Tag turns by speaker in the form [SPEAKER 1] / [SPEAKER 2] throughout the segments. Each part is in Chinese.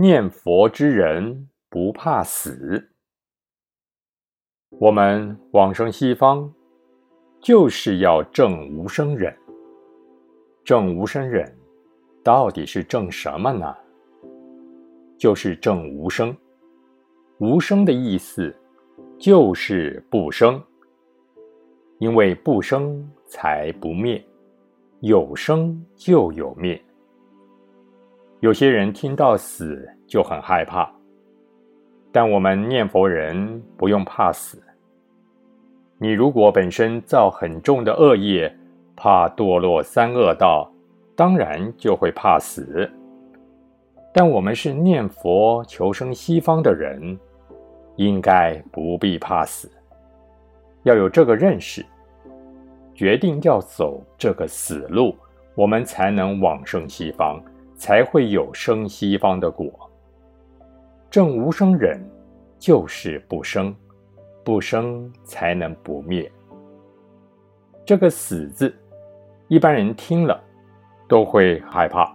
[SPEAKER 1] 念佛之人不怕死。我们往生西方，就是要证无生忍。证无生忍，到底是证什么呢？就是证无生。无生的意思，就是不生。因为不生才不灭，有生就有灭。有些人听到死就很害怕，但我们念佛人不用怕死。你如果本身造很重的恶业，怕堕落三恶道，当然就会怕死。但我们是念佛求生西方的人，应该不必怕死。要有这个认识，决定要走这个死路，我们才能往生西方。才会有生西方的果。正无生忍，就是不生，不生才能不灭。这个死字，一般人听了都会害怕，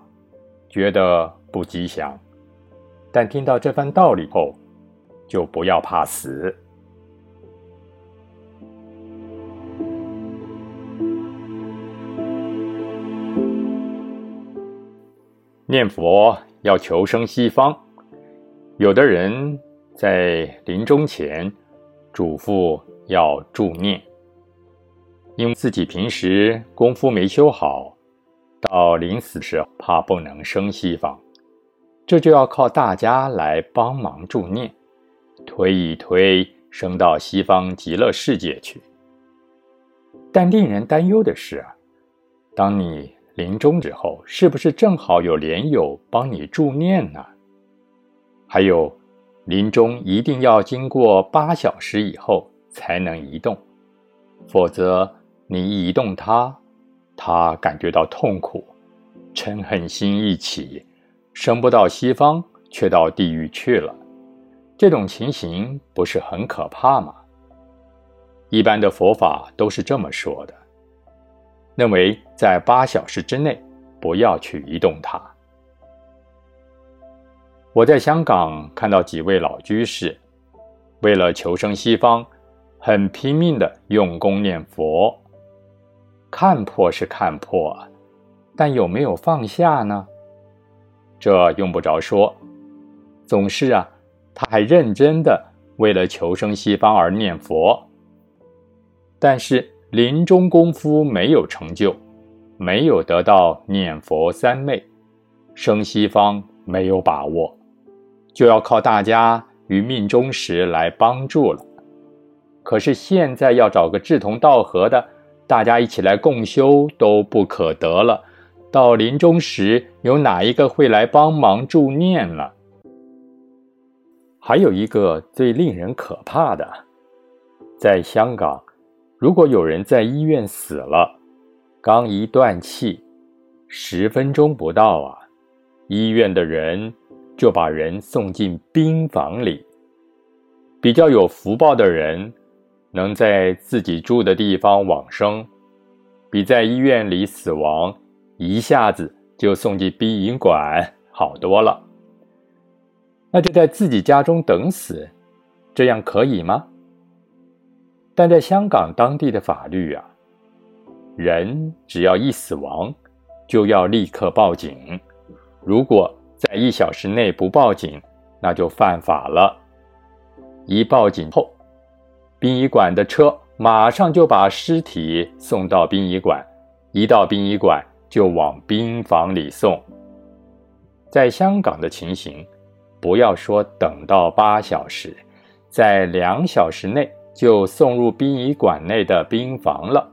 [SPEAKER 1] 觉得不吉祥。但听到这番道理后，就不要怕死。念佛要求生西方，有的人在临终前嘱咐要助念，因为自己平时功夫没修好，到临死时怕不能生西方，这就要靠大家来帮忙助念，推一推升到西方极乐世界去。但令人担忧的是啊，当你。临终之后，是不是正好有莲友帮你助念呢？还有，临终一定要经过八小时以后才能移动，否则你移动他，他感觉到痛苦，嗔恨心一起，升不到西方，却到地狱去了。这种情形不是很可怕吗？一般的佛法都是这么说的。认为在八小时之内不要去移动它。我在香港看到几位老居士，为了求生西方，很拼命的用功念佛。看破是看破，但有没有放下呢？这用不着说，总是啊，他还认真的为了求生西方而念佛。但是。临终功夫没有成就，没有得到念佛三昧，生西方没有把握，就要靠大家于命中时来帮助了。可是现在要找个志同道合的，大家一起来共修都不可得了。到临终时，有哪一个会来帮忙助念了？还有一个最令人可怕的，在香港。如果有人在医院死了，刚一断气，十分钟不到啊，医院的人就把人送进病房里。比较有福报的人，能在自己住的地方往生，比在医院里死亡，一下子就送进殡仪馆好多了。那就在自己家中等死，这样可以吗？但在香港当地的法律啊，人只要一死亡，就要立刻报警。如果在一小时内不报警，那就犯法了。一报警后，殡仪馆的车马上就把尸体送到殡仪馆，一到殡仪馆就往病房里送。在香港的情形，不要说等到八小时，在两小时内。就送入殡仪馆内的冰房了，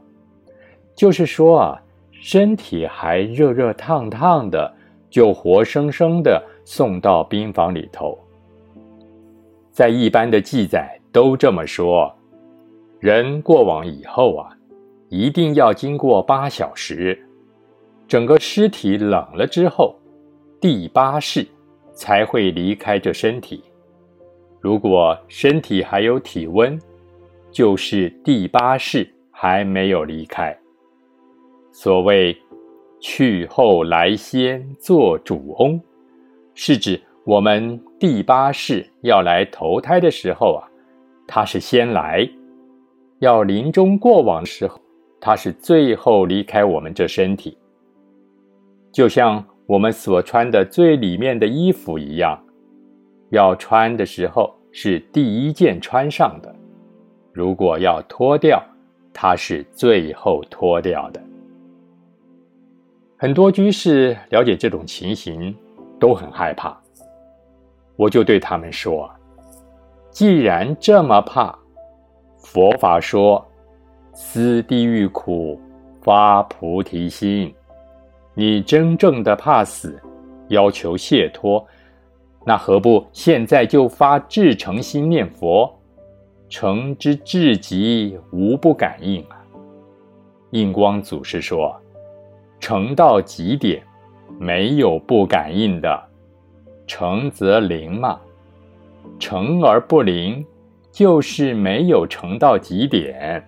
[SPEAKER 1] 就是说啊，身体还热热烫烫的，就活生生的送到冰房里头。在一般的记载都这么说，人过往以后啊，一定要经过八小时，整个尸体冷了之后，第八世才会离开这身体。如果身体还有体温，就是第八世还没有离开。所谓“去后来先做主翁”，是指我们第八世要来投胎的时候啊，他是先来；要临终过往的时候，他是最后离开我们这身体。就像我们所穿的最里面的衣服一样，要穿的时候是第一件穿上的；如果要脱掉，它是最后脱掉的。很多居士了解这种情形，都很害怕。我就对他们说：“既然这么怕，佛法说，思地狱苦，发菩提心。”你真正的怕死，要求解脱，那何不现在就发至诚心念佛，诚之至极，无不感应啊！印光祖师说：“诚到极点，没有不感应的。诚则灵嘛，诚而不灵，就是没有诚到极点。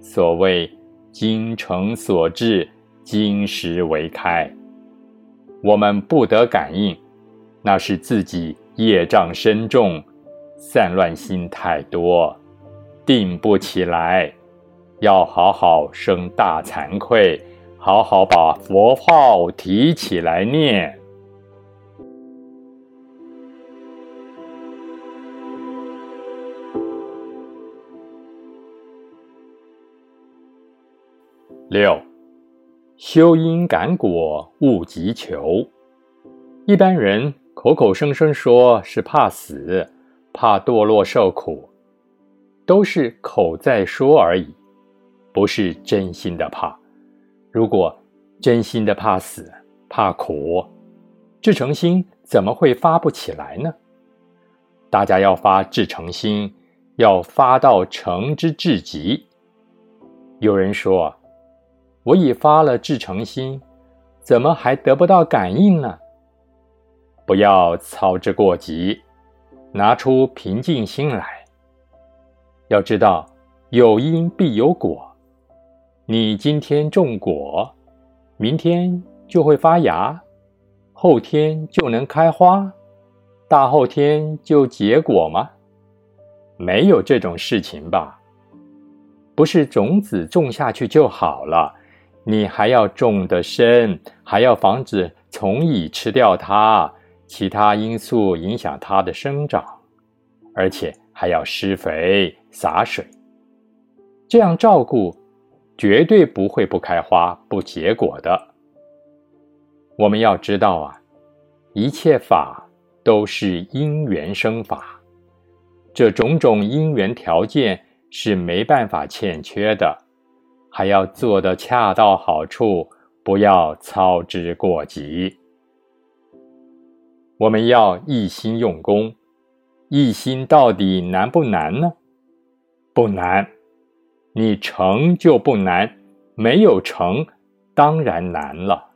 [SPEAKER 1] 所谓精诚所至。”金石为开，我们不得感应，那是自己业障深重，散乱心太多，定不起来。要好好生大惭愧，好好把佛号提起来念。六。修因感果，勿急求。一般人口口声声说是怕死、怕堕落受苦，都是口在说而已，不是真心的怕。如果真心的怕死、怕苦，至诚心怎么会发不起来呢？大家要发至诚心，要发到诚之至极。有人说。我已发了至诚心，怎么还得不到感应呢？不要操之过急，拿出平静心来。要知道，有因必有果。你今天种果，明天就会发芽，后天就能开花，大后天就结果吗？没有这种事情吧？不是种子种下去就好了。你还要种得深，还要防止虫蚁吃掉它，其他因素影响它的生长，而且还要施肥洒水，这样照顾，绝对不会不开花不结果的。我们要知道啊，一切法都是因缘生法，这种种因缘条件是没办法欠缺的。还要做得恰到好处，不要操之过急。我们要一心用功，一心到底难不难呢？不难，你成就不难，没有成，当然难了。